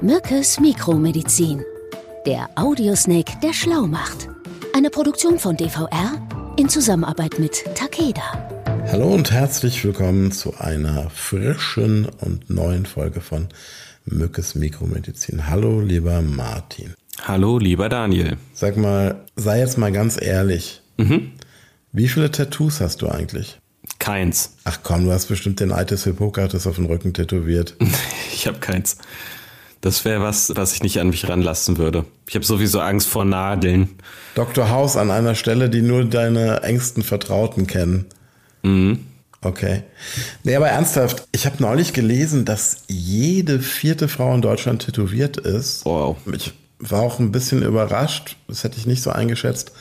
Mückes Mikromedizin. Der Audiosnake, der schlau macht. Eine Produktion von DVR in Zusammenarbeit mit Takeda. Hallo und herzlich willkommen zu einer frischen und neuen Folge von Mückes Mikromedizin. Hallo, lieber Martin. Hallo, lieber Daniel. Sag mal, sei jetzt mal ganz ehrlich. Mhm. Wie viele Tattoos hast du eigentlich? Keins. Ach komm, du hast bestimmt den Altes Hippokrates auf dem Rücken tätowiert. Ich habe keins. Das wäre was, was ich nicht an mich ranlassen würde. Ich habe sowieso Angst vor Nadeln. Dr. House an einer Stelle, die nur deine engsten Vertrauten kennen. Mhm. Okay. Nee, aber ernsthaft, ich habe neulich gelesen, dass jede vierte Frau in Deutschland tätowiert ist. Wow. Ich war auch ein bisschen überrascht, das hätte ich nicht so eingeschätzt.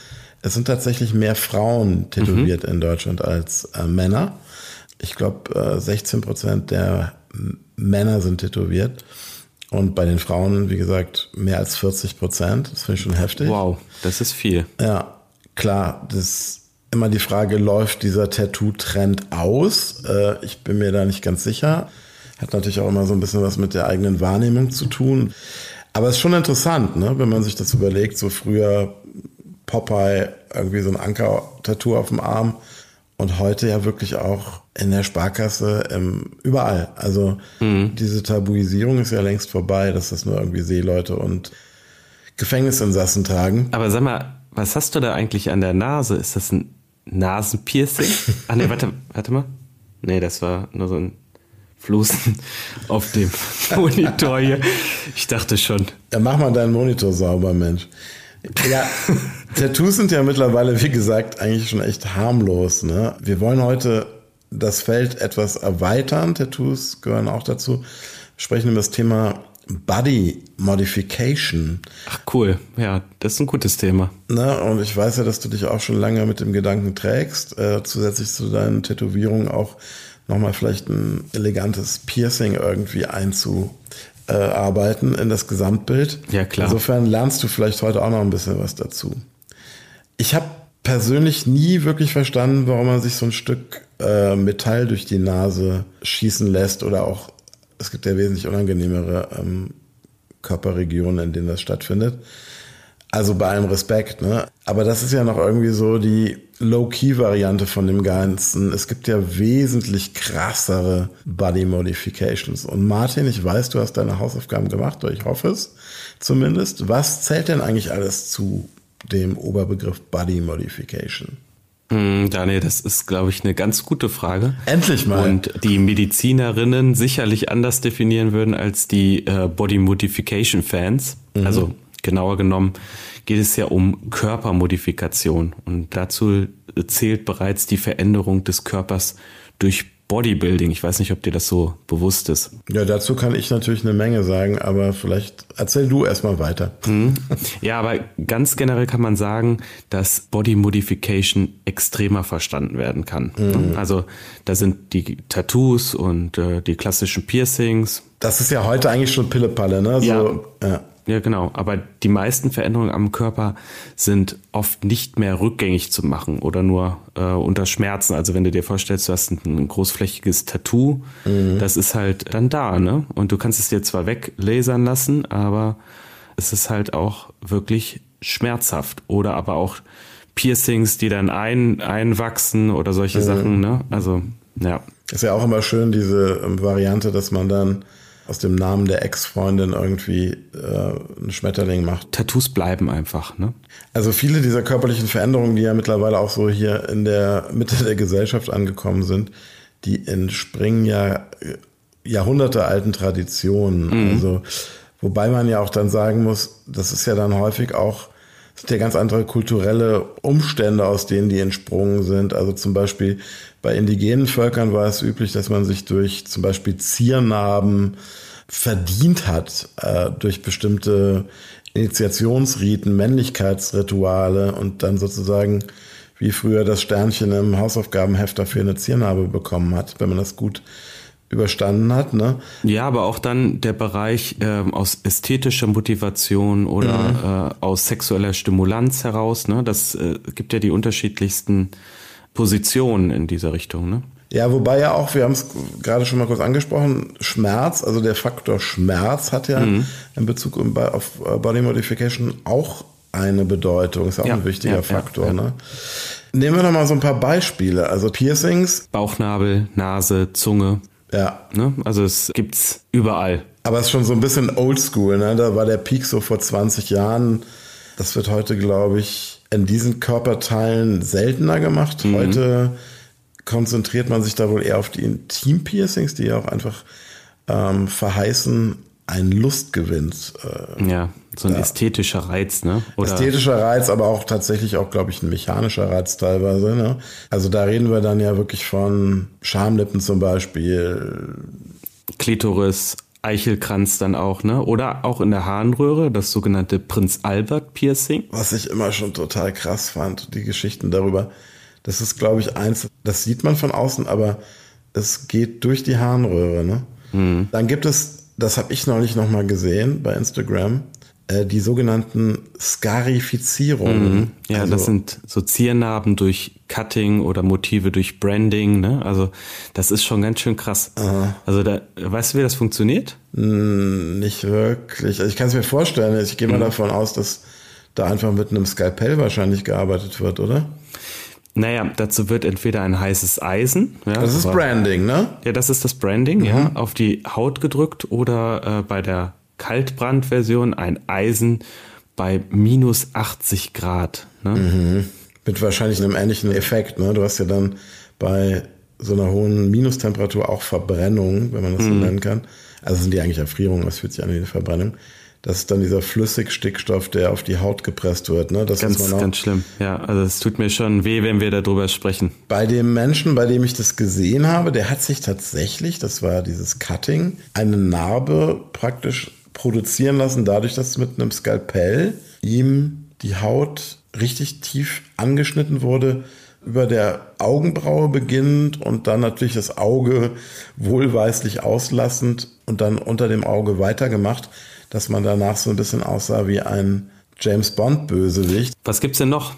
Es sind tatsächlich mehr Frauen tätowiert in Deutschland als äh, Männer. Ich glaube, äh, 16 Prozent der Männer sind tätowiert. Und bei den Frauen, wie gesagt, mehr als 40 Prozent. Das finde ich schon heftig. Wow, das ist viel. Ja, klar, das ist immer die Frage, läuft dieser Tattoo-Trend aus? Äh, ich bin mir da nicht ganz sicher. Hat natürlich auch immer so ein bisschen was mit der eigenen Wahrnehmung zu tun. Aber es ist schon interessant, ne? wenn man sich das überlegt, so früher Popeye, irgendwie so ein Anker-Tattoo auf dem Arm und heute ja wirklich auch in der Sparkasse, ähm, überall. Also diese Tabuisierung ist ja längst vorbei, dass das nur irgendwie Seeleute und Gefängnisinsassen tragen. Aber sag mal, was hast du da eigentlich an der Nase? Ist das ein Nasenpiercing? Ach nee, warte, warte mal. Nee, das war nur so ein Flusen auf dem Monitor hier. Ich dachte schon. Ja, mach mal deinen Monitor sauber, Mensch. Ja, Tattoos sind ja mittlerweile, wie gesagt, eigentlich schon echt harmlos. Ne? Wir wollen heute das Feld etwas erweitern. Tattoos gehören auch dazu. Wir sprechen über das Thema Body Modification. Ach cool, ja, das ist ein gutes Thema. Ne? Und ich weiß ja, dass du dich auch schon lange mit dem Gedanken trägst, äh, zusätzlich zu deinen Tätowierungen auch nochmal vielleicht ein elegantes Piercing irgendwie einzuarbeiten in das Gesamtbild. Ja, klar. Insofern lernst du vielleicht heute auch noch ein bisschen was dazu. Ich habe persönlich nie wirklich verstanden, warum man sich so ein Stück äh, Metall durch die Nase schießen lässt oder auch, es gibt ja wesentlich unangenehmere ähm, Körperregionen, in denen das stattfindet. Also bei allem Respekt, ne? Aber das ist ja noch irgendwie so die Low-Key-Variante von dem Ganzen. Es gibt ja wesentlich krassere Body Modifications. Und Martin, ich weiß, du hast deine Hausaufgaben gemacht, oder ich hoffe es zumindest. Was zählt denn eigentlich alles zu dem Oberbegriff Body Modification? Hm, Daniel, das ist, glaube ich, eine ganz gute Frage. Endlich mal. Und die Medizinerinnen sicherlich anders definieren würden als die äh, Body Modification Fans. Also genauer genommen geht es ja um Körpermodifikation. Und dazu zählt bereits die Veränderung des Körpers durch Bodybuilding. Ich weiß nicht, ob dir das so bewusst ist. ja, dazu kann ich natürlich eine Menge sagen, aber vielleicht erzähl du erstmal weiter. Ja, aber ganz generell kann man sagen, dass Body Modification extremer verstanden werden kann. Also da sind die Tattoos und äh, die klassischen Piercings. Das ist ja heute eigentlich schon Pillepalle, ne? So, Ja. ja. Ja, genau. Aber die meisten Veränderungen am Körper sind oft nicht mehr rückgängig zu machen oder nur äh, unter Schmerzen. Also wenn du dir vorstellst, du hast ein, ein großflächiges Tattoo, das ist halt dann da, ne? Und du kannst es dir zwar weglasern lassen, aber es ist halt auch wirklich schmerzhaft. Oder aber auch Piercings, die dann ein, einwachsen oder solche Sachen, ne? Also, ja. Ist ja auch immer schön, diese ähm, Variante, dass man dann aus dem Namen der Ex-Freundin irgendwie äh, einen Schmetterling macht. Tattoos bleiben einfach, ne? Also viele dieser körperlichen Veränderungen, die ja mittlerweile auch so hier in der Mitte der Gesellschaft angekommen sind, die entspringen ja äh, jahrhundertealten Traditionen. Also, wobei man ja auch dann sagen muss, das ist ja dann häufig auch, sind ja ganz andere kulturelle Umstände, aus denen die entsprungen sind. Also zum Beispiel bei indigenen Völkern war es üblich, dass man sich durch zum Beispiel Ziernarben verdient hat, äh, durch bestimmte Initiationsriten, Männlichkeitsrituale und dann sozusagen wie früher das Sternchen im Hausaufgabenheft dafür eine Ziernarbe bekommen hat, wenn man das gut überstanden hat. Ne? Ja, aber auch dann der Bereich ähm, aus ästhetischer Motivation oder äh, aus sexueller Stimulanz heraus. Ne? Das äh, gibt ja die unterschiedlichsten Positionen in dieser Richtung. Ne? Ja, wobei ja auch, wir haben es gerade schon mal kurz angesprochen, Schmerz, also der Faktor Schmerz hat ja mhm. in Bezug auf äh, Body Modification auch eine Bedeutung, ist auch ja, ein wichtiger ja, Faktor. Ja, ne? Nehmen wir doch mal so ein paar Beispiele. Also Piercings. Bauchnabel, Nase, Zunge. Ja. Ne? Also es gibt's überall. Aber es ist schon so ein bisschen oldschool, ne? Da war der Peak so vor 20 Jahren. Das wird heute, glaube ich, in diesen Körperteilen seltener gemacht. Mhm. Heute konzentriert man sich da wohl eher auf die Intim-Piercings, die ja auch einfach ähm, verheißen, einen Lustgewinn. Äh, ja, so ein ja. ästhetischer Reiz, ne? Oder ästhetischer Reiz, aber auch tatsächlich auch, glaube ich, ein mechanischer Reiz teilweise. Ne? Also da reden wir dann ja wirklich von Schamlippen zum Beispiel. Klitoris, Eichelkranz dann auch, ne? Oder auch in der Harnröhre, das sogenannte Prinz Albert Piercing. Was ich immer schon total krass fand, die Geschichten darüber. Das ist, glaube ich, eins, das sieht man von außen, aber es geht durch die Harnröhre, ne? Mhm. Dann gibt es, das habe ich neulich nochmal gesehen bei Instagram, äh, die sogenannten Skarifizierungen. Mhm. Ja, also, das sind so Ziernarben durch Cutting oder Motive durch Branding. Ne? Also das ist schon ganz schön krass. Aha. Also da, weißt du, wie das funktioniert? Hm, nicht wirklich. Also ich kann es mir vorstellen. Ich gehe mal mhm. davon aus, dass da einfach mit einem Skalpell wahrscheinlich gearbeitet wird, oder? Naja, dazu wird entweder ein heißes Eisen. Ja, das ist Branding, ne? Ja, das ist das Branding, mhm. ja, auf die Haut gedrückt oder äh, bei der Kaltbrandversion ein Eisen bei minus 80 Grad. Ne? Mhm. Mit wahrscheinlich einem ähnlichen Effekt. Ne? Du hast ja dann bei so einer hohen Minustemperatur auch Verbrennung, wenn man das so mhm. nennen kann. Also sind die eigentlich Erfrierungen, das fühlt sich an wie eine Verbrennung. Das ist dann dieser Flüssigstickstoff, der auf die Haut gepresst wird. Ne? Das ganz, ganz schlimm. Ja, also es tut mir schon weh, wenn wir darüber sprechen. Bei dem Menschen, bei dem ich das gesehen habe, der hat sich tatsächlich, das war dieses Cutting, eine Narbe praktisch produzieren lassen, dadurch, dass mit einem Skalpell ihm die Haut richtig tief angeschnitten wurde, über der Augenbraue beginnend und dann natürlich das Auge wohlweislich auslassend und dann unter dem Auge weitergemacht, dass man danach so ein bisschen aussah wie ein James Bond Bösewicht. Was gibt's denn noch?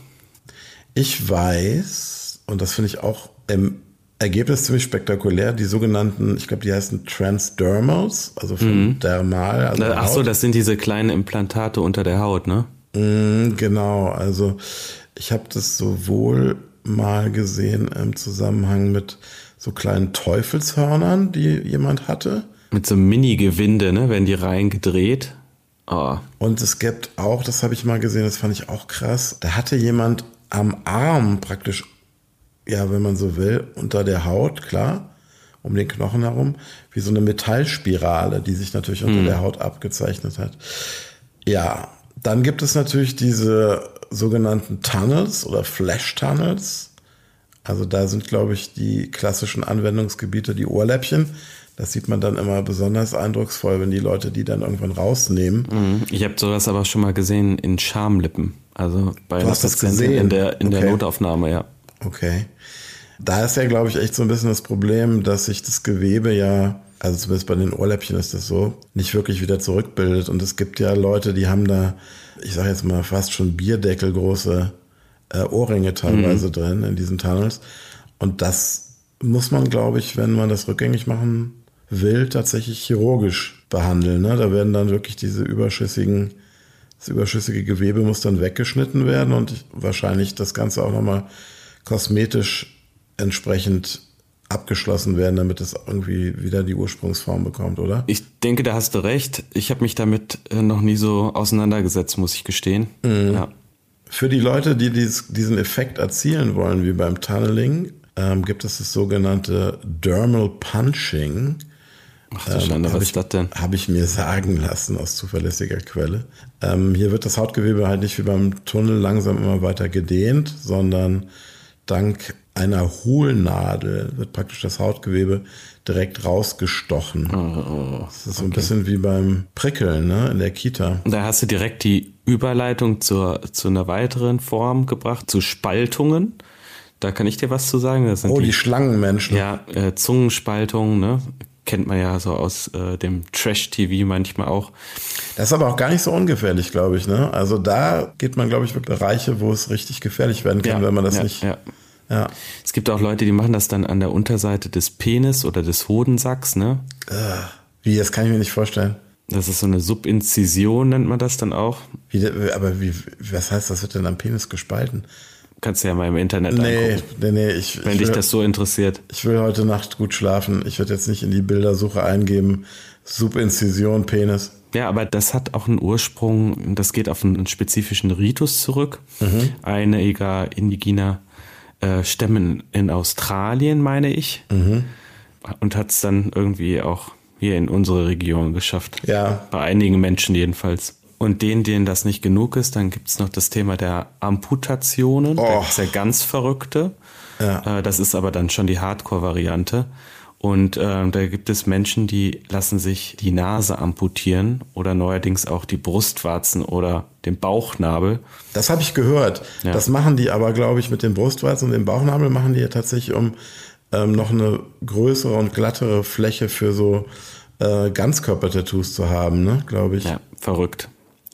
Ich weiß, und das finde ich auch im Ergebnis ziemlich spektakulär. Die sogenannten, ich glaube, die heißen Transdermals, also von mhm. dermal. Also Ach so, das sind diese kleinen Implantate unter der Haut, ne? Mhm, genau, also ich habe das sowohl mal gesehen im Zusammenhang mit so kleinen Teufelshörnern, die jemand hatte. Mit so einem Mini-Gewinde, ne? Werden die rein gedreht. Oh. Und es gibt auch, das habe ich mal gesehen, das fand ich auch krass, da hatte jemand am Arm praktisch ja, wenn man so will, unter der Haut, klar, um den Knochen herum, wie so eine Metallspirale, die sich natürlich unter hm. der Haut abgezeichnet hat. Ja, dann gibt es natürlich diese sogenannten Tunnels oder Flash-Tunnels. Also da sind, glaube ich, die klassischen Anwendungsgebiete die Ohrläppchen. Das sieht man dann immer besonders eindrucksvoll, wenn die Leute die dann irgendwann rausnehmen. Hm. Ich habe sowas aber schon mal gesehen in Schamlippen. Also bei einer Patientin in der, in okay. der Notaufnahme, ja. Okay. Da ist ja, glaube ich, echt so ein bisschen das Problem, dass sich das Gewebe ja, also zumindest bei den Ohrläppchen ist das so, nicht wirklich wieder zurückbildet. Und es gibt ja Leute, die haben da, ich sage jetzt mal fast schon Bierdeckelgroße äh, Ohrringe teilweise mhm. drin in diesen Tunnels. Und das muss man, glaube ich, wenn man das rückgängig machen will, tatsächlich chirurgisch behandeln. Ne? Da werden dann wirklich diese überschüssigen, das überschüssige Gewebe muss dann weggeschnitten werden und wahrscheinlich das Ganze auch nochmal kosmetisch entsprechend abgeschlossen werden, damit es irgendwie wieder die Ursprungsform bekommt, oder? Ich denke, da hast du recht. Ich habe mich damit äh, noch nie so auseinandergesetzt, muss ich gestehen. Mhm. Ja. Für die Leute, die dies, diesen Effekt erzielen wollen, wie beim Tunneling, ähm, gibt es das sogenannte Dermal Punching. Ach du Schande, ähm, was ist das denn? Habe ich mir sagen lassen aus zuverlässiger Quelle. Ähm, hier wird das Hautgewebe halt nicht wie beim Tunnel langsam immer weiter gedehnt, sondern dank einer Hohlnadel wird praktisch das Hautgewebe direkt rausgestochen. Oh, oh, das ist so ein bisschen wie beim Prickeln ne, in der Kita. Da hast du direkt die Überleitung zur, zu einer weiteren Form gebracht, zu Spaltungen. Da kann ich dir was zu sagen. oh, die, die, Schlangenmenschen. Ja, äh, Zungenspaltungen, ne? Kennt man ja so aus äh, dem Trash-TV manchmal auch. Das ist aber auch gar nicht so ungefährlich, glaube ich. Ne? Also da geht man, glaube ich, wirklich Bereiche, wo es richtig gefährlich werden kann, ja, wenn man das ja, nicht ja Ja. Es gibt auch Leute, die machen das dann an der Unterseite des Penis oder des Hodensacks, ne? Äh, wie, das kann ich mir nicht vorstellen. Das ist so eine Subinzision, nennt man das dann auch. Wie, aber wie, was heißt, das wird denn am Penis gespalten? Kannst du ja mal im Internet Nee, angucken, nee, nee, ich, wenn ich dich will, das so interessiert. ich will heute Nacht gut schlafen. Ich werde jetzt nicht in die Bildersuche eingeben. Subinzision, Penis. Ja, aber das hat auch einen Ursprung, das geht auf einen spezifischen Ritus zurück. Einiger indigener äh, Stämmen in Australien, meine ich. Und hat es dann irgendwie auch hier in unsere Region geschafft. Ja, Bei einigen Menschen jedenfalls. Und denen, denen das nicht genug ist, dann gibt's noch das Thema der Amputationen. Da Oh. gibt's ja ganz Verrückte. Ja. Äh, das ist aber dann schon die Hardcore-Variante. Und äh, da gibt es Menschen, die lassen sich die Nase amputieren oder neuerdings auch die Brustwarzen oder den Bauchnabel. das habe ich gehört. Ja. Das machen die aber, glaube ich, mit den Brustwarzen und dem Bauchnabel machen die ja tatsächlich, um ähm, noch eine größere und glattere Fläche für so äh, Ganzkörper-Tattoos zu haben, ne, glaube ich. Ja, verrückt.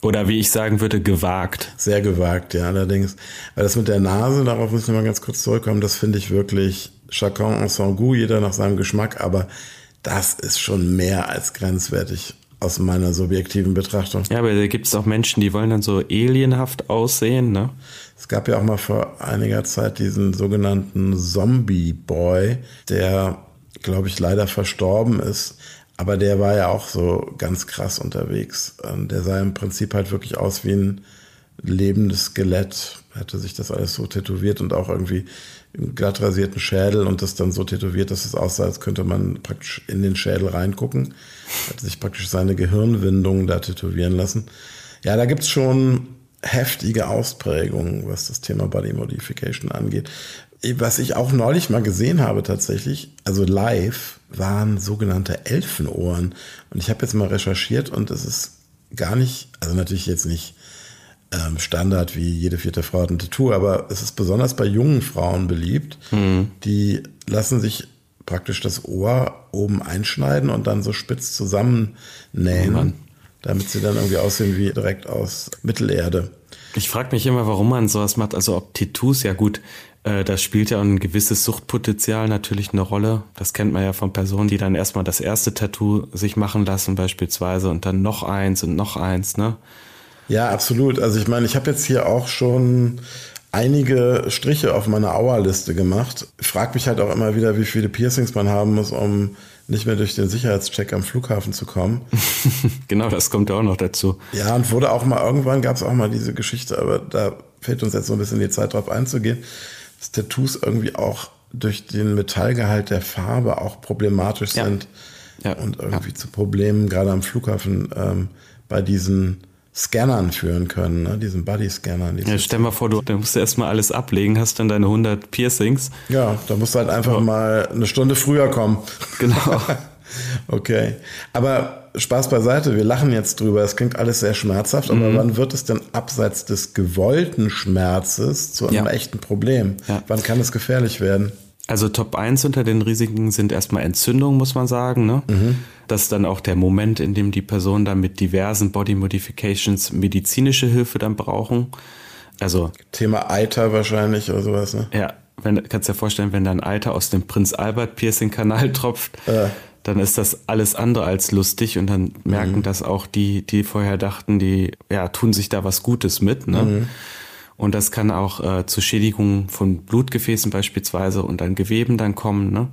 Oder wie ich sagen würde, gewagt. Sehr gewagt, ja, allerdings. Weil das mit der Nase, darauf muss ich mal ganz kurz zurückkommen, das finde ich wirklich chacun en son goût, jeder nach seinem Geschmack, aber das ist schon mehr als grenzwertig aus meiner subjektiven Betrachtung. Ja, aber da gibt es auch Menschen, die wollen dann so alienhaft aussehen, ne? Es gab ja auch mal vor einiger Zeit diesen sogenannten Zombie Boy, der, glaube ich, leider verstorben ist. Aber der war ja auch so ganz krass unterwegs. Ähm, Der sah im Prinzip halt wirklich aus wie ein lebendes Skelett. Hatte sich das alles so tätowiert und auch irgendwie einen glatt rasierten Schädel und das dann so tätowiert, dass es aussah, als könnte man praktisch in den Schädel reingucken. Hat sich praktisch seine Gehirnwindungen da tätowieren lassen. Ja, da gibt's schon heftige Ausprägungen, was das Thema Body Modification angeht. Was ich auch neulich mal gesehen habe tatsächlich, also live, waren sogenannte Elfenohren. Und ich habe jetzt mal recherchiert und es ist gar nicht, also natürlich jetzt nicht ähm, Standard wie jede vierte Frau hat ein Tattoo, aber es ist besonders bei jungen Frauen beliebt. Die lassen sich praktisch das Ohr oben einschneiden und dann so spitz zusammennähen, damit sie dann irgendwie aussehen wie direkt aus Mittelerde. Ich frage mich immer, warum man sowas macht. Also ob Tattoos, ja gut, äh, das spielt ja ein gewisses Suchtpotenzial natürlich eine Rolle. Das kennt man ja von Personen, die dann erstmal das erste Tattoo sich machen lassen beispielsweise und dann noch eins und noch eins, ne? Ja, absolut. Also ich meine, ich habe jetzt hier auch schon einige Striche auf meiner Auerliste gemacht. Ich frage mich halt auch immer wieder, wie viele Piercings man haben muss, um nicht mehr durch den Sicherheitscheck am Flughafen zu kommen. genau, das kommt ja auch noch dazu. Ja, und wurde auch mal, irgendwann gab es auch mal diese Geschichte, aber da fehlt uns jetzt so ein bisschen die Zeit drauf einzugehen, dass Tattoos irgendwie auch durch den Metallgehalt der Farbe auch problematisch Ja. sind Ja, und irgendwie zu Problemen gerade am Flughafen ähm, bei diesen Scannern führen können, ne? diesen Body-Scannern. diese- Ja, stell mal vor, du, du musst erstmal alles ablegen, hast dann deine 100 Piercings. Ja, da musst du halt einfach mal eine Stunde früher kommen. Genau. Okay. Aber Spaß beiseite, wir lachen jetzt drüber. Es klingt alles sehr schmerzhaft, aber Mhm. wann wird es denn abseits des gewollten Schmerzes zu einem Ja. echten Problem? Ja. Wann kann es gefährlich werden? Also Top 1 unter den Risiken sind erstmal Entzündungen, muss man sagen. Ne? Das ist dann auch der Moment, in dem die Personen dann mit diversen Body Modifications medizinische Hilfe dann brauchen. Also Thema Eiter wahrscheinlich oder sowas, ne? ja, wenn, kannst dir vorstellen, wenn dann Alter aus dem Prinz Albert Piercing Kanal tropft, Äh. Dann ist das alles andere als lustig und dann merken das auch die, die vorher dachten, die ja tun sich da was Gutes mit. Ne? Und das kann auch äh, zu Schädigungen von Blutgefäßen beispielsweise und dann Geweben dann kommen. Ne?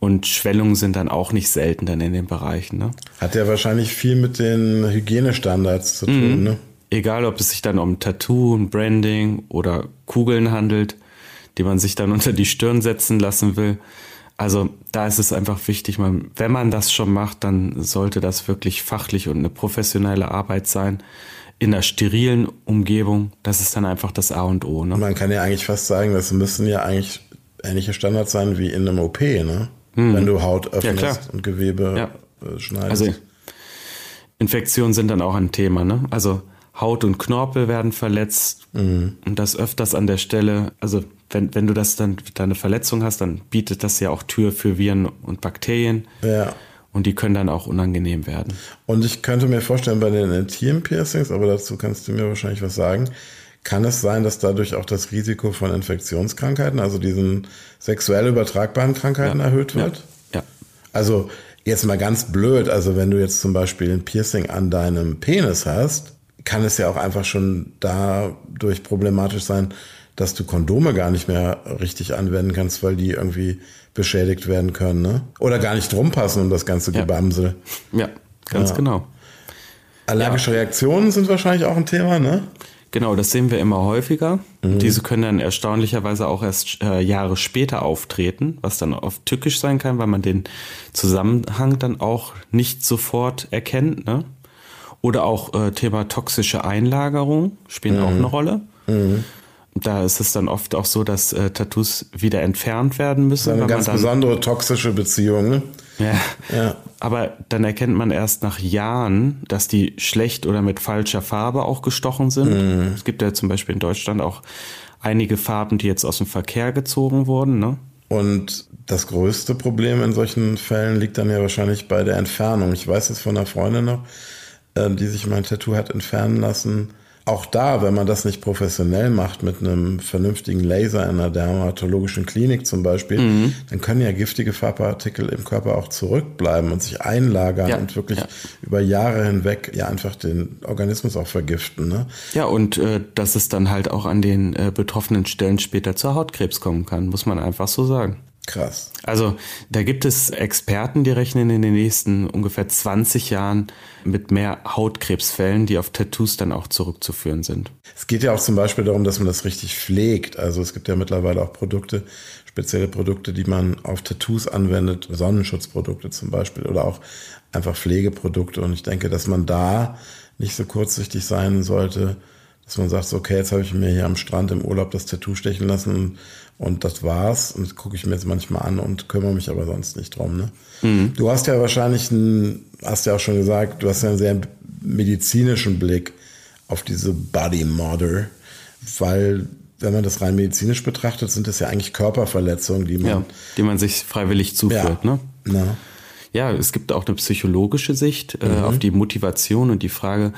Und Schwellungen sind dann auch nicht selten dann in den Bereichen. Ne? Hat ja wahrscheinlich viel mit den Hygienestandards zu tun, ne? Egal, ob es sich dann um Tattoo, ein Branding oder Kugeln handelt, die man sich dann unter die Stirn setzen lassen will. Also da ist es einfach wichtig, man, wenn man das schon macht, dann sollte das wirklich fachlich und eine professionelle Arbeit sein. In einer sterilen Umgebung, das ist dann einfach das A und O. Ne? Man kann ja eigentlich fast sagen, das müssen ja eigentlich ähnliche Standards sein wie in einem OP, ne? Wenn du Haut öffnest klar. und Gewebe Ja. äh, schneidest. Also Infektionen sind dann auch ein Thema. Ne? Also Haut und Knorpel werden verletzt und das öfters an der Stelle. Also wenn, wenn du das dann deine Verletzung hast, dann bietet das ja auch Tür für Viren und Bakterien ja. und die können dann auch unangenehm werden. Und ich könnte mir vorstellen, bei den Intim-Piercings, aber dazu kannst du mir wahrscheinlich was sagen, kann es sein, dass dadurch auch das Risiko von Infektionskrankheiten, also diesen sexuell übertragbaren Krankheiten Ja. erhöht wird? Ja. Also jetzt mal ganz blöd, also wenn du jetzt zum Beispiel ein Piercing an deinem Penis hast, kann es ja auch einfach schon dadurch problematisch sein, dass du Kondome gar nicht mehr richtig anwenden kannst, weil die irgendwie beschädigt werden können, ne? Oder gar nicht drum passen um das ganze Ja. Gebamsel. Ja, ganz Ja. genau. Allergische Reaktionen sind wahrscheinlich auch ein Thema, ne? Genau, das sehen wir immer häufiger. Diese können dann erstaunlicherweise auch erst äh, Jahre später auftreten, was dann oft tückisch sein kann, weil man den Zusammenhang dann auch nicht sofort erkennt. Ne? Oder auch äh, Thema toxische Einlagerung spielen auch eine Rolle. Da ist es dann oft auch so, dass äh, Tattoos wieder entfernt werden müssen. Eine ganz dann, besondere toxische Beziehung, ne? ja. Ja. Aber dann erkennt man erst nach Jahren, dass die schlecht oder mit falscher Farbe auch gestochen sind. Es gibt ja zum Beispiel in Deutschland auch einige Farben, die jetzt aus dem Verkehr gezogen wurden. Ne? Und das größte Problem in solchen Fällen liegt dann ja wahrscheinlich bei der Entfernung. Ich weiß es von einer Freundin noch, äh, die sich mein Tattoo hat entfernen lassen. Auch da, wenn man das nicht professionell macht, mit einem vernünftigen Laser in einer dermatologischen Klinik zum Beispiel, dann können ja giftige Farbpartikel im Körper auch zurückbleiben und sich einlagern Ja, und wirklich ja. über Jahre hinweg ja einfach den Organismus auch vergiften. Ne? Ja, und äh, dass es dann halt auch an den äh, betroffenen Stellen später zu Hautkrebs kommen kann, muss man einfach so sagen. Krass. Also da gibt es Experten, die rechnen in den nächsten ungefähr 20 Jahren mit mehr Hautkrebsfällen, die auf Tattoos dann auch zurückzuführen sind. Es geht ja auch zum Beispiel darum, dass man das richtig pflegt. Also es gibt ja mittlerweile auch Produkte, spezielle Produkte, die man auf Tattoos anwendet, Sonnenschutzprodukte zum Beispiel oder auch einfach Pflegeprodukte. Und ich denke, dass man da nicht so kurzsichtig sein sollte, dass man sagt, so, okay, jetzt habe ich mir hier am Strand im Urlaub das Tattoo stechen lassen und, und das war's. Und das gucke ich mir jetzt manchmal an und kümmere mich aber sonst nicht drum. Ne? Du hast ja wahrscheinlich, ein, hast ja auch schon gesagt, du hast ja einen sehr medizinischen Blick auf diese Body Model, weil wenn man das rein medizinisch betrachtet, sind das ja eigentlich Körperverletzungen, die man Ja, die man sich freiwillig zuführt. Ne? na, Ja, es gibt auch eine psychologische Sicht äh, auf die Motivation und die Frage,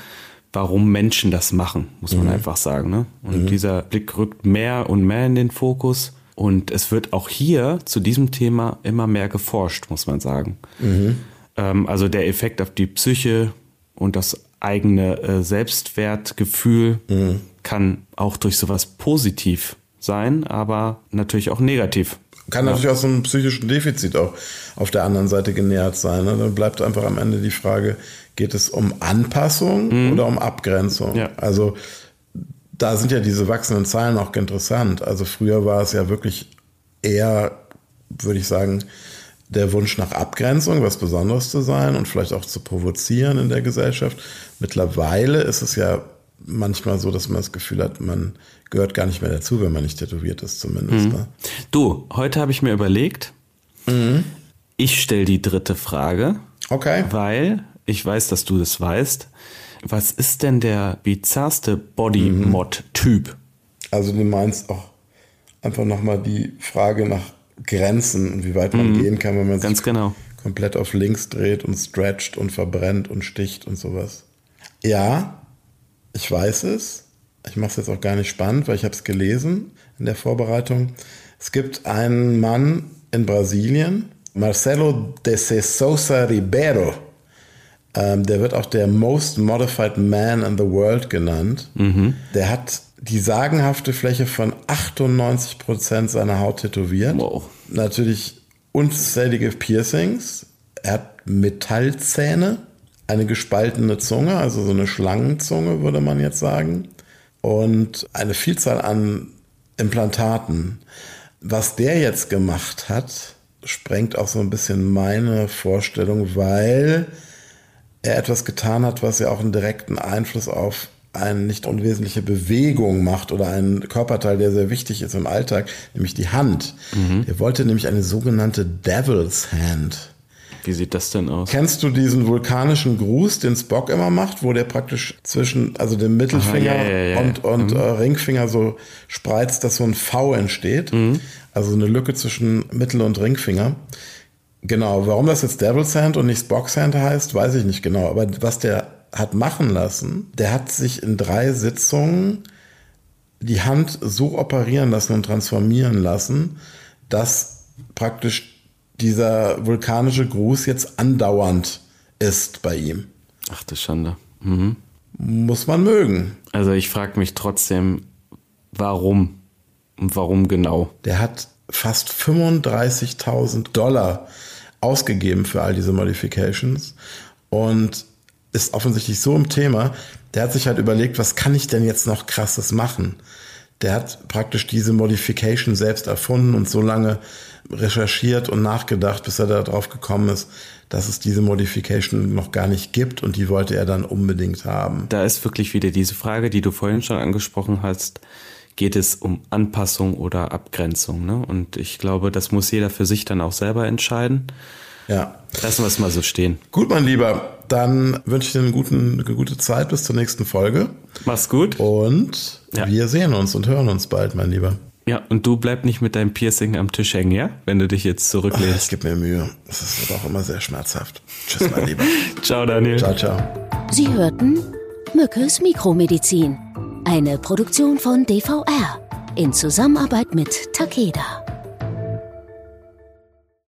warum Menschen das machen, muss man einfach sagen. Ne? Und dieser Blick rückt mehr und mehr in den Fokus. Und es wird auch hier zu diesem Thema immer mehr geforscht, muss man sagen. Ähm, also der Effekt auf die Psyche und das eigene äh, Selbstwertgefühl kann auch durch sowas positiv sein, aber natürlich auch negativ. Kann natürlich auch so einem psychischen Defizit auch auf der anderen Seite genährt sein. Ne? Dann bleibt einfach am Ende die Frage, geht es um Anpassung oder um Abgrenzung? Ja. Also da sind ja diese wachsenden Zahlen auch interessant. Also früher war es ja wirklich eher, würde ich sagen, der Wunsch nach Abgrenzung, was Besonderes zu sein und vielleicht auch zu provozieren in der Gesellschaft. Mittlerweile ist es ja manchmal so, dass man das Gefühl hat, man gehört gar nicht mehr dazu, wenn man nicht tätowiert ist zumindest. Ne? Du, heute habe ich mir überlegt, ich stelle die dritte Frage, Okay. weil ich weiß, dass du das weißt. Was ist denn der bizarrste Body-Mod-Typ? Also du meinst auch einfach nochmal die Frage nach Grenzen und wie weit man gehen kann, wenn man Ganz sich genau. komplett auf links dreht und stretcht und verbrennt und sticht und sowas. Ja, ich weiß es. Ich mache es jetzt auch gar nicht spannend, weil ich habe es gelesen in der Vorbereitung. Es gibt einen Mann in Brasilien, Marcelo de Sousa Ribeiro. Ähm, der wird auch der Most Modified Man in the World genannt. Der hat die sagenhafte Fläche von 98 Prozent seiner Haut tätowiert. Wow. Natürlich unzählige Piercings. Er hat Metallzähne, eine gespaltene Zunge, also so eine Schlangenzunge, würde man jetzt sagen. Und eine Vielzahl an Implantaten. Was der jetzt gemacht hat, sprengt auch so ein bisschen meine Vorstellung, weil er etwas getan hat, was ja auch einen direkten Einfluss auf eine nicht unwesentliche Bewegung macht oder einen Körperteil, der sehr wichtig ist im Alltag, nämlich die Hand. Er wollte nämlich eine sogenannte Devil's Hand. Wie sieht das denn aus? Kennst du diesen vulkanischen Gruß, den Spock immer macht, wo der praktisch zwischen, also dem Mittelfinger Aha, ja, ja, ja. und, und äh, Ringfinger so spreizt, dass so ein V entsteht? Also eine Lücke zwischen Mittel- und Ringfinger. Genau, warum das jetzt Devil's Hand und nicht Spock's Hand heißt, weiß ich nicht genau. Aber was der hat machen lassen, der hat sich in drei Sitzungen die Hand so operieren lassen und transformieren lassen, dass praktisch dieser vulkanische Gruß jetzt andauernd ist bei ihm. Ach du Schande. Mhm. Muss man mögen. Also ich frage mich trotzdem, warum? Und warum genau? Der hat fast 35.000 Dollar ausgegeben für all diese Modifications und ist offensichtlich so im Thema, der hat sich halt überlegt, was kann ich denn jetzt noch krasses machen? Der hat praktisch diese Modification selbst erfunden und so lange recherchiert und nachgedacht, bis er darauf gekommen ist, dass es diese Modification noch gar nicht gibt und die wollte er dann unbedingt haben. Da ist wirklich wieder diese Frage, die du vorhin schon angesprochen hast. Geht es um Anpassung oder Abgrenzung? Ne? Und ich glaube, das muss jeder für sich dann auch selber entscheiden. Ja. Lassen wir es mal so stehen. Gut, mein Lieber. Dann wünsche ich dir einen guten, eine gute Zeit bis zur nächsten Folge. Mach's gut. Und ja. wir sehen uns und hören uns bald, mein Lieber. Ja, und du bleib nicht mit deinem Piercing am Tisch hängen, ja? Wenn du dich jetzt zurücklehnst. Ich gebe mir Mühe. Das ist auch immer sehr schmerzhaft. Tschüss, mein Lieber. ciao, Daniel. Ciao, ciao. Sie hörten Mückes Mikromedizin. Eine Produktion von DVR in Zusammenarbeit mit Takeda.